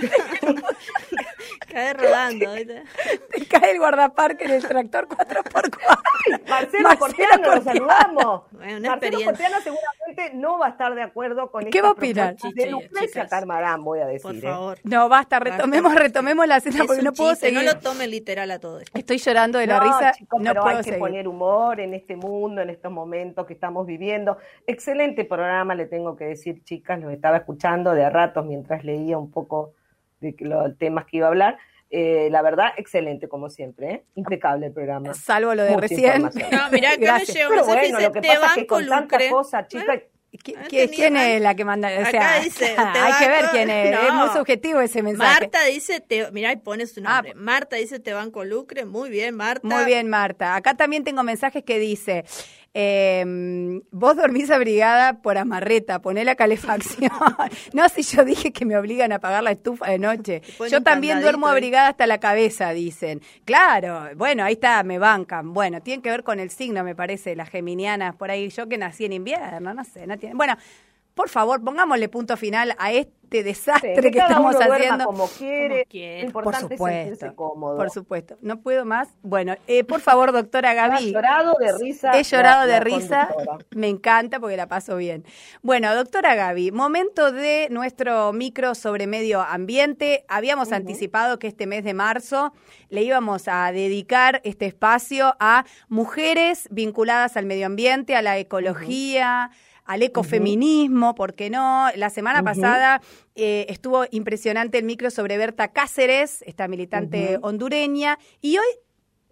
cae rodando. ¿viste? Te cae el guardaparque en el tractor 4x4. Marcelo, Cortiano, lo saludamos. Bueno, una Marcelo experiencia. Cortiano seguramente no va a estar de acuerdo con ¿Qué esta va a opinar? de Lucrecia. Carmarán, voy a decir. Por ¿eh? favor. No, basta, retomemos, retomemos la cena Es porque no puedo chiste, seguir. No lo tome literal a todo esto. Estoy llorando de la No, risa, chicos, no pero puedo hay que poner humor en este mundo, en estos momentos que estamos viviendo. Excelente programa, le tengo que decir, chicas, los estaba escuchando de a ratos mientras leía un poco de que los temas que iba a hablar. Eh, la verdad, excelente, como siempre, ¿eh? impecable el programa. Salvo lo de Mucha recién. No, mirá, acá me llegó Pero bueno, dice, lo que te pasa es que banco con tanta lucre. cosa, chicas, ¿Qui- No qui- tenía ¿Quién mal. es la que manda? O Acá sea, dice, te hay que ver quién es. Es No. muy subjetivo ese mensaje. Marta dice, te, mirá, y pone su Ah, nombre. Marta dice, te banco lucre. Muy bien, Marta. Muy bien, Marta. Acá también tengo mensajes que dice, eh, vos dormís abrigada por amarreta, poné la calefacción. no, si yo dije que me obligan a apagar la estufa de noche. Yo también duermo abrigada hasta la cabeza, dicen. Claro, bueno, ahí está, me bancan. Bueno, tiene que ver con el signo, me parece, las geminianas por ahí. Yo que nací en invierno, no sé, no tiene... Bueno, por favor, pongámosle punto final a este desastre Sí, que cada estamos haciendo. como quiere. Como quiere. Por supuesto, cómodo. por supuesto. No puedo más. Bueno, eh, por favor, doctora Ha Gaby. llorado de risa. He llorado la- de la risa, conductora. me encanta porque la paso bien. Bueno, doctora Gaby, momento de nuestro micro sobre medio ambiente. Habíamos anticipado que este mes de marzo le íbamos a dedicar este espacio a mujeres vinculadas al medio ambiente, a la ecología. Al ecofeminismo, ¿por qué no? La semana pasada eh, estuvo impresionante el micro sobre Berta Cáceres, esta militante hondureña. Y hoy,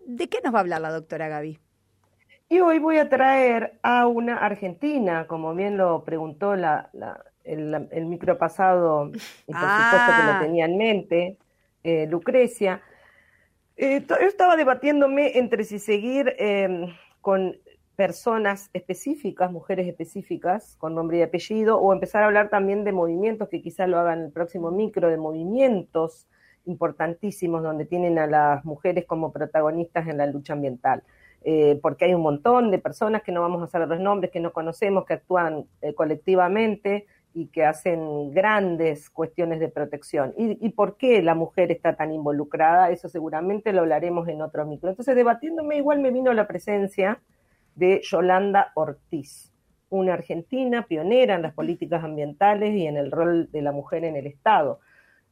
¿de qué nos va a hablar la doctora Gaby? Y hoy voy a traer a una argentina, como bien lo preguntó la, la- el, el micro pasado, y por Ah. supuesto que lo tenía en mente, eh, Lucrecia. Eh, yo estaba debatiéndome entre si seguir eh, con personas específicas, mujeres específicas, con nombre y apellido, o empezar a hablar también de movimientos, que quizás lo hagan el próximo micro, de movimientos importantísimos donde tienen a las mujeres como protagonistas en la lucha ambiental eh, porque hay un montón de personas que no vamos a saber los nombres, que no conocemos, que actúan eh, colectivamente y que hacen grandes cuestiones de protección. ¿Y, ¿Y por qué la mujer está tan involucrada? Eso seguramente lo hablaremos en otro micro. Entonces, debatiéndome, igual me vino la presencia de Yolanda Ortiz, una argentina pionera en las políticas ambientales y en el rol de la mujer en el Estado.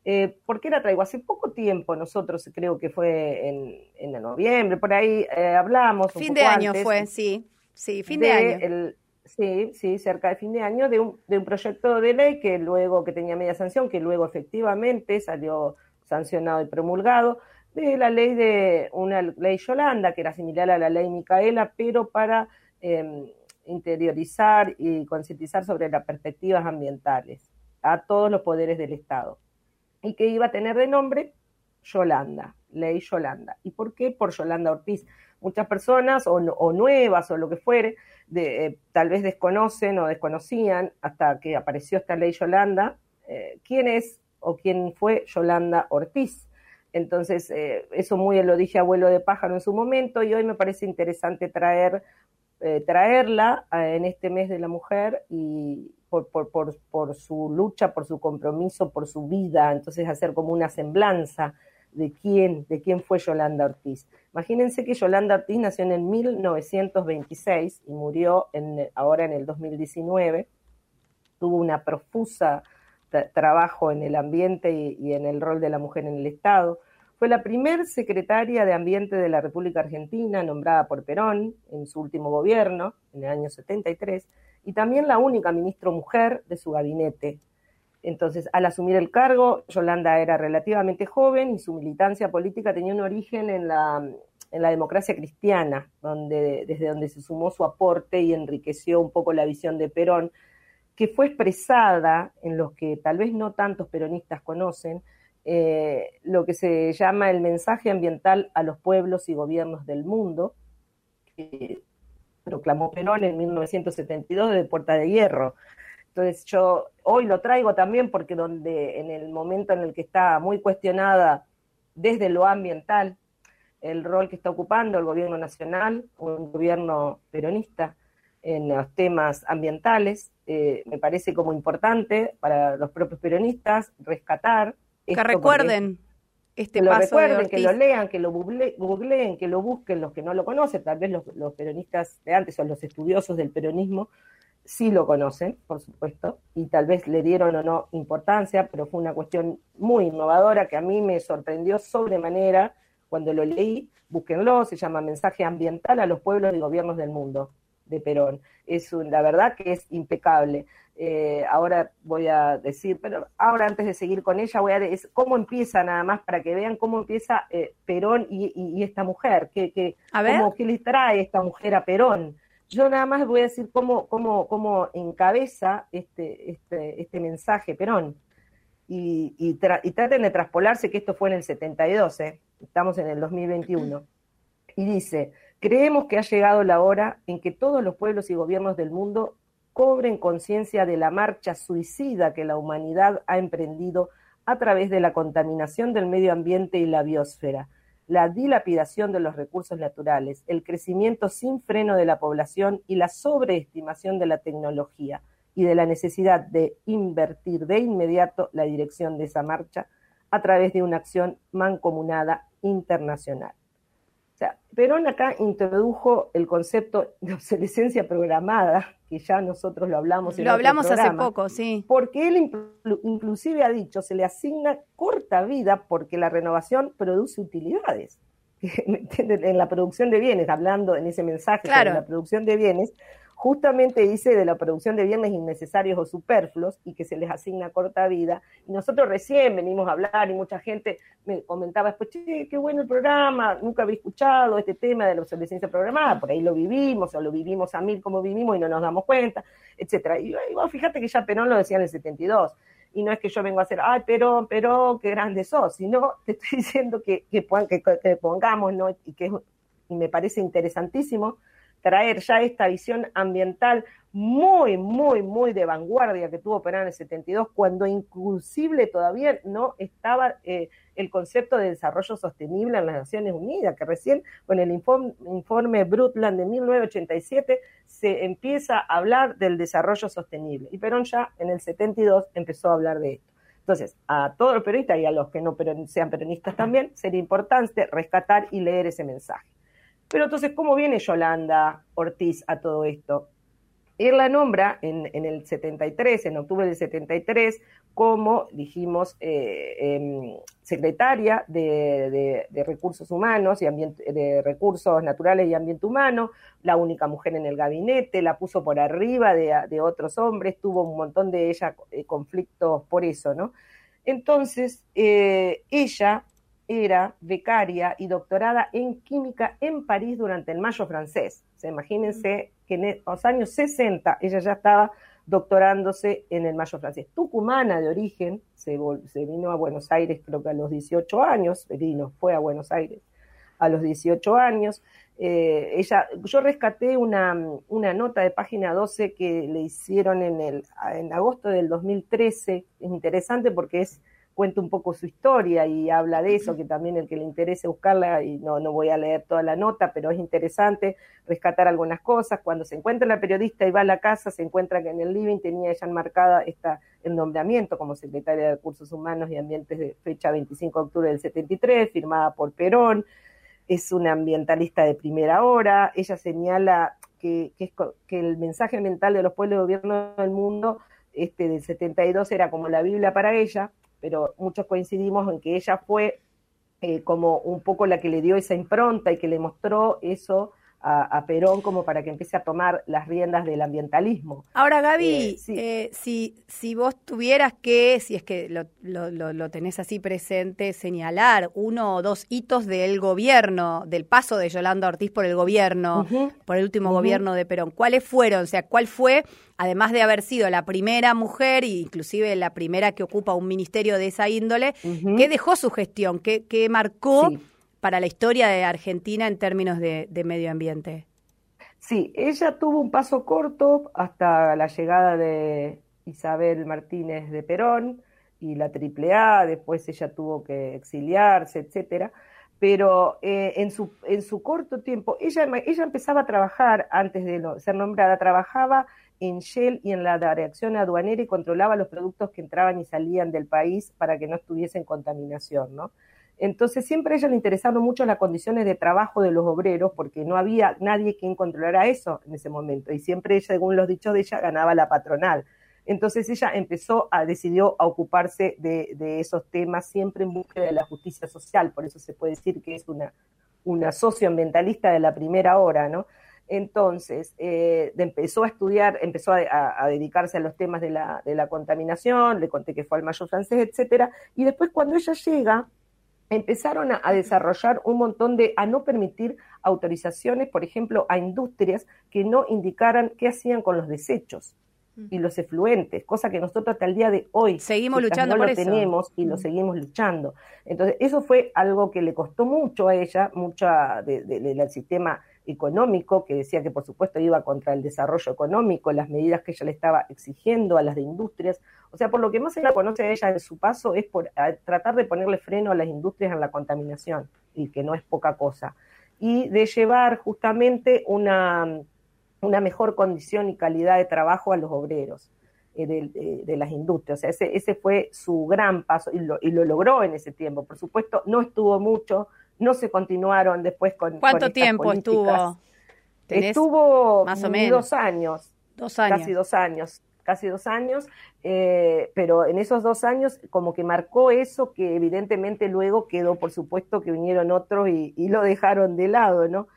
Eh, ¿Por qué la traigo? Hace poco tiempo, nosotros creo que fue en, en noviembre, por ahí eh, hablamos. un Fin poco de año antes fue, sí, sí, fin de, año. el- sí, sí, cerca de fin de año, de un, de un proyecto de ley que luego, que tenía media sanción, que luego efectivamente salió sancionado y promulgado, de la ley de una ley Yolanda, que era similar a la ley Micaela, pero para eh, interiorizar y concientizar sobre las perspectivas ambientales a todos los poderes del Estado. Y que iba a tener de nombre Yolanda, ley Yolanda. ¿Y por qué? Por Yolanda Ortiz. Muchas personas, o, o nuevas, o lo que fuere, de, eh, tal vez desconocen o desconocían hasta que apareció esta ley Yolanda, eh, quién es o quién fue Yolanda Ortiz. Entonces, eh, eso muy lo dije abuelo de pájaro en su momento y hoy me parece interesante traer, eh, traerla eh, en este mes de la mujer y por, por, por, por su lucha, por su compromiso, por su vida, entonces hacer como una semblanza de quién, de quién fue Yolanda Ortiz. Imagínense que Yolanda Ortiz nació en el 1926 y murió en, ahora en el 2019. Tuvo una profusa trabajo en el ambiente y, en el rol de la mujer en el Estado. Fue la primer secretaria de Ambiente de la República Argentina, nombrada por Perón en su último gobierno, en el año 73, y también la única ministra mujer de su gabinete. Entonces, al asumir el cargo, Yolanda era relativamente joven y su militancia política tenía un origen en la, en la democracia cristiana, donde, desde donde se sumó su aporte y enriqueció un poco la visión de Perón, que fue expresada en los que tal vez no tantos peronistas conocen, eh, lo que se llama el mensaje ambiental a los pueblos y gobiernos del mundo, que proclamó Perón en 1972 de Puerta de Hierro. Entonces yo hoy lo traigo también porque donde en el momento en el que está muy cuestionada desde lo ambiental el rol que está ocupando el gobierno nacional un gobierno peronista en los temas ambientales, eh, me parece como importante para los propios peronistas rescatar que recuerden este que lo paso recuerden, de que lo lean, que lo googleen, que lo busquen los que no lo conocen, tal vez los, los, peronistas de antes o los estudiosos del peronismo sí lo conocen, por supuesto, y tal vez le dieron o no importancia, pero fue una cuestión muy innovadora que a mí me sorprendió sobremanera cuando lo leí. Búsquenlo, se llama Mensaje Ambiental a los Pueblos y Gobiernos del Mundo de Perón. Es la verdad que es impecable. Eh, ahora voy a decir, pero ahora antes de seguir con ella, voy a decir cómo empieza nada más para que vean cómo empieza eh, Perón y, esta mujer, que, que, cómo, qué le trae esta mujer a Perón. Yo nada más voy a decir cómo, cómo, cómo encabeza este, este, este mensaje Perón. Y, y, traten de traspolarse que esto fue en el 72, ¿eh? estamos en el 2021. Y dice, creemos que ha llegado la hora en que todos los pueblos y gobiernos del mundo cobren conciencia de la marcha suicida que la humanidad ha emprendido a través de la contaminación del medio ambiente y la biosfera, la dilapidación de los recursos naturales, el crecimiento sin freno de la población y la sobreestimación de la tecnología y de la necesidad de invertir de inmediato la dirección de esa marcha a través de una acción mancomunada internacional. O sea, Perón acá introdujo el concepto de obsolescencia programada, que ya nosotros lo hablamos en Lo hablamos hace poco, sí. Porque él inclusive ha dicho, se le asigna corta vida porque la renovación produce utilidades. en la producción de bienes, hablando en ese mensaje sobre la producción de bienes, justamente dice de la producción de bienes innecesarios o superfluos y que se les asigna corta vida. Y nosotros recién venimos a hablar y mucha gente me comentaba después, che, qué bueno el programa, nunca había escuchado este tema de la obsolescencia programada, por ahí lo vivimos o lo vivimos a mil como vivimos y no nos damos cuenta, etcétera. Y, bueno, fíjate que ya Perón lo decía en el 72 y no es que yo vengo a hacer, ay, pero, pero, qué grande sos, sino te estoy diciendo que, que, que, pongamos, ¿no? Y que y me parece interesantísimo, traer ya esta visión ambiental muy, muy, muy de vanguardia que tuvo Perón en el 72, cuando inclusive todavía no estaba eh, el concepto de desarrollo sostenible en las Naciones Unidas, que recién con el informe, informe Brundtland de 1987 se empieza a hablar del desarrollo sostenible. Y Perón ya en el 72 empezó a hablar de esto. Entonces, a todos los periodistas y a los que no sean peronistas también, sería importante rescatar y leer ese mensaje. Pero entonces, ¿cómo viene Yolanda Ortiz a todo esto? Él la nombra en, el 73, en octubre del 73, como, dijimos, eh, em, secretaria de, Recursos Humanos y de Recursos Naturales y Ambiente Humano, la única mujer en el gabinete, la puso por arriba de, otros hombres, tuvo un montón de ella eh, conflictos por eso, ¿no? Entonces, eh, ella era becaria y doctorada en química en París durante el Mayo francés. O imagínense que en e, los años 60 ella ya estaba doctorándose en el Mayo francés. Tucumana de origen, se, vino a Buenos Aires creo que a los 18 años, vino, fue a Buenos Aires a los 18 años. Eh, ella, yo rescaté una, una, nota de página 12 que le hicieron en, el, en agosto del 2013. Es interesante porque es cuenta un poco su historia y habla de eso, que también el que le interese buscarla, y no, no voy a leer toda la nota, pero es interesante rescatar algunas cosas. Cuando se encuentra la periodista y va a la casa, se encuentra que en el living tenía ella enmarcada esta, el nombramiento como secretaria de Recursos Humanos y Ambientes de fecha 25 de octubre del 73, firmada por Perón. Es una ambientalista de primera hora. Ella señala que, que, que el mensaje ambiental de los pueblos y gobiernos del mundo este del 72 era como la Biblia para ella, pero muchos coincidimos en que ella fue eh, como un poco la que le dio esa impronta y que le mostró eso a, Perón como para que empiece a tomar las riendas del ambientalismo. Ahora, Gaby, eh, eh, si, si vos tuvieras que, si es que lo, lo, lo, tenés así presente, señalar uno o dos hitos del gobierno, del paso de Yolanda Ortiz por el gobierno, por el último gobierno de Perón, ¿cuáles fueron? O sea, ¿cuál fue, además de haber sido la primera mujer e inclusive la primera que ocupa un ministerio de esa índole, qué dejó su gestión, qué, qué marcó? Para la historia de Argentina en términos de, medio ambiente. Sí, ella tuvo un paso corto hasta la llegada de Isabel Martínez de Perón y la AAA, después ella tuvo que exiliarse, etcétera. Pero eh, en, su, en su corto tiempo, ella, ella empezaba a trabajar antes de ser nombrada, trabajaba en Shell y en la reacción aduanera y controlaba los productos que entraban y salían del país para que no estuviesen contaminación, ¿no? Entonces siempre ella le interesaron mucho las condiciones de trabajo de los obreros porque no había nadie quien controlara eso en ese momento y siempre ella, según los dichos de ella, ganaba la patronal. Entonces ella empezó a, decidió a ocuparse de, esos temas siempre en búsqueda de la justicia social, por eso se puede decir que es una, una socioambientalista de la primera hora, ¿no? Entonces, eh, empezó a estudiar, empezó a, dedicarse a los temas de la, contaminación, le conté que fue al mayor francés, etcétera, y después cuando ella llega, empezaron a, a, desarrollar un montón de, a no permitir autorizaciones, por ejemplo, a industrias que no indicaran qué hacían con los desechos y los efluentes, cosa que nosotros hasta el día de hoy seguimos luchando no por lo eso. tenemos y lo seguimos luchando. Entonces, eso fue algo que le costó mucho a ella, mucha del de, de, sistema económico, que decía que por supuesto iba contra el desarrollo económico, las medidas que ella le estaba exigiendo a las de industrias. O sea, por lo que más se la conoce a ella en su paso es por tratar de ponerle freno a las industrias en la contaminación, y que no es poca cosa. Y de llevar justamente una una mejor condición y calidad de trabajo a los obreros eh, de, de, de, las industrias. O sea, ese, ese fue su gran paso y lo, y lo, logró en ese tiempo. Por supuesto, no estuvo mucho, no se continuaron después con. ¿Cuánto con tiempo políticas. estuvo? Estuvo más o menos dos años. Dos años. Casi dos años. Casi dos años, eh, pero en esos dos años como que marcó eso que evidentemente luego quedó, por supuesto, que vinieron otros y, y lo dejaron de lado, ¿no?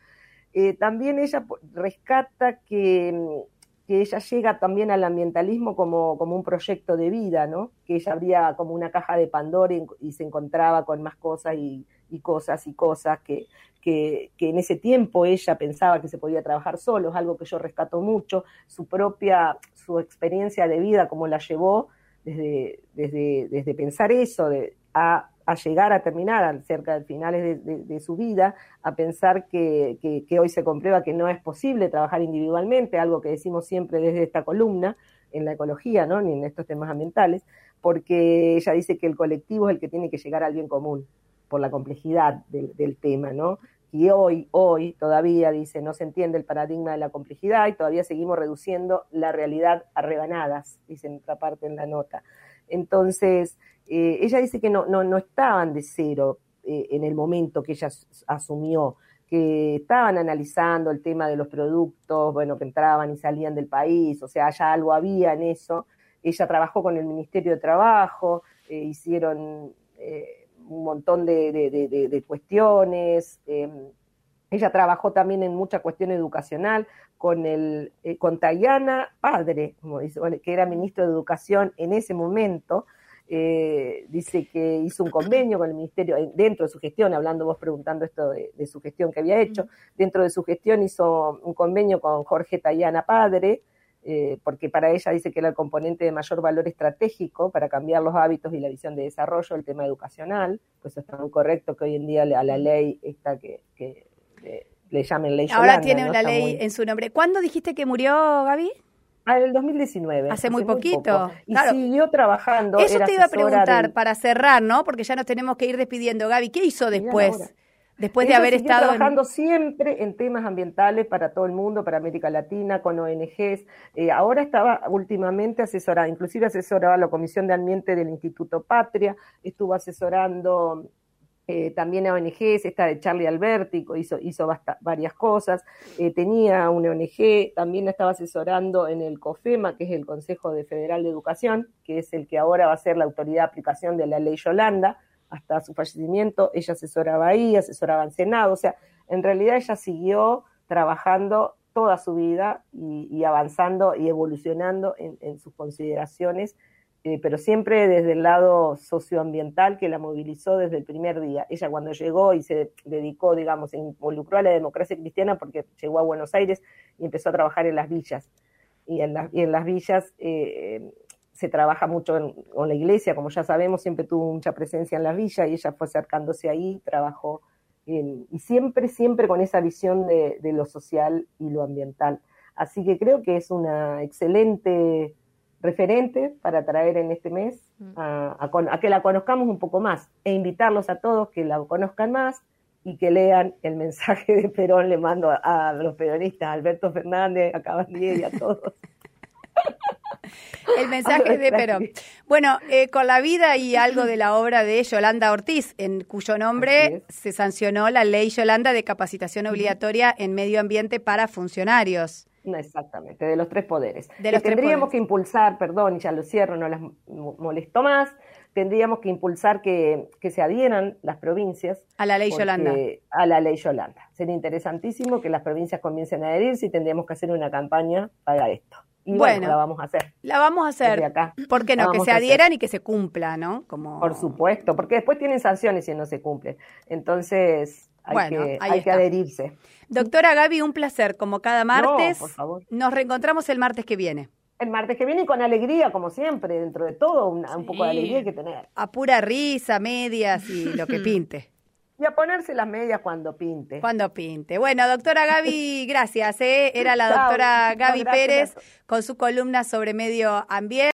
Eh, también ella rescata que, que, ella llega también al ambientalismo como, como, un proyecto de vida, ¿no? Que ella abría como una caja de Pandora y, y se encontraba con más cosas y, y cosas y cosas que, que, que, en ese tiempo ella pensaba que se podía trabajar solo, es algo que yo rescato mucho, su propia, su experiencia de vida, como la llevó desde, desde, desde pensar eso, de, a a llegar a terminar cerca de finales de, de, de su vida, a pensar que, que, que, hoy se comprueba que no es posible trabajar individualmente, algo que decimos siempre desde esta columna en la ecología, ¿no? ni en estos temas ambientales, porque ella dice que el colectivo es el que tiene que llegar al bien común, por la complejidad del, del tema, ¿no? Y hoy, hoy todavía, dice, no se entiende el paradigma de la complejidad y todavía seguimos reduciendo la realidad a rebanadas, dice en otra parte en la nota. Entonces, eh, ella dice que no, no, no estaban de cero eh, en el momento que ella asumió, que estaban analizando el tema de los productos, bueno, que entraban y salían del país, o sea, ya algo había en eso. Ella trabajó con el Ministerio de Trabajo, eh, hicieron un montón de, de, de, de cuestiones. ella trabajó también en mucha cuestión educacional con el con Tayana Padre, como dice, que era ministro de Educación en ese momento, eh, dice que hizo un convenio con el ministerio, dentro de su gestión, hablando vos preguntando esto de, de, su gestión que había hecho, dentro de su gestión hizo un convenio con Jorge Tayana Padre, eh, porque para ella dice que era el componente de mayor valor estratégico para cambiar los hábitos y la visión de desarrollo, el tema educacional, pues está muy correcto que hoy en día a la ley está que, que le, le, llamen ley Ahora Yolanda, tiene ¿no? Está ley muy... en su nombre. ¿Cuándo dijiste que murió Gaby? Ah, el 2019. Hace muy poquito. Y claro. siguió trabajando. Eso te iba a preguntar del- para cerrar, ¿no? Porque ya nos tenemos que ir despidiendo. Gaby, ¿qué hizo después? Después de Ella haber estado en... trabajando siempre en temas ambientales para todo el mundo, para América Latina, con ONGs. Eh, ahora estaba últimamente asesorada, inclusive asesoraba la Comisión de Ambiente del Instituto Patria, estuvo asesorando eh, también a ONGs, esta de Charlie Alberti, hizo, hizo basta, varias cosas, eh, tenía una ONG, también estaba asesorando en el COFEMA, que es el Consejo de Federal de Educación, que es el que ahora va a ser la autoridad de aplicación de la ley Yolanda, hasta su fallecimiento, ella asesoraba ahí, asesoraba en Senado, o sea, en realidad ella siguió trabajando toda su vida y, avanzando y evolucionando en, en sus consideraciones eh, pero siempre desde el lado socioambiental que la movilizó desde el primer día. Ella cuando llegó y se dedicó, digamos, se involucró a la democracia cristiana porque llegó a Buenos Aires y empezó a trabajar en las villas. Y en, la, y en las villas eh, se trabaja mucho en, con la iglesia, como ya sabemos, siempre tuvo mucha presencia en las villas y ella fue acercándose ahí, trabajó en, y siempre, siempre con esa visión de, de lo social y lo ambiental. Así que creo que es una excelente referente para traer en este mes a, a, a, que la conozcamos un poco más e invitarlos a todos que la conozcan más y que lean el mensaje de Perón. Le mando a, a los peronistas, a Alberto Fernández, a Cabandier y a todos. El mensaje de Perón. Bueno, eh, con la vida y algo de la obra de Yolanda Ortiz, en cuyo nombre se sancionó la ley Yolanda de capacitación obligatoria en medio ambiente para funcionarios. No, exactamente, de los tres poderes. De los que tendríamos que impulsar, perdón, y ya lo cierro, no las molesto más, tendríamos que impulsar que, que se adhieran las provincias. A la ley Yolanda. A la ley Yolanda. Sería interesantísimo que las provincias comiencen a adherirse y tendríamos que hacer una campaña para esto. Y bueno, la vamos a hacer. La vamos a hacer. Acá. ¿Por qué no? Que se adhieran y que se cumpla, ¿no? Como... Por supuesto, porque después tienen sanciones si no se cumple. Entonces, hay, que, hay que adherirse. Doctora Gaby, un placer, como cada martes. por favor. Nos reencontramos el martes que viene. El martes que viene con alegría, como siempre, dentro de todo, un poco de alegría hay que tener. A pura risa, medias y lo que pinte. Y a ponerse las medias cuando pinte. Cuando pinte. Bueno, doctora Gaby, gracias. ¿eh? Era la doctora Gaby Pérez con su columna sobre medio ambiente.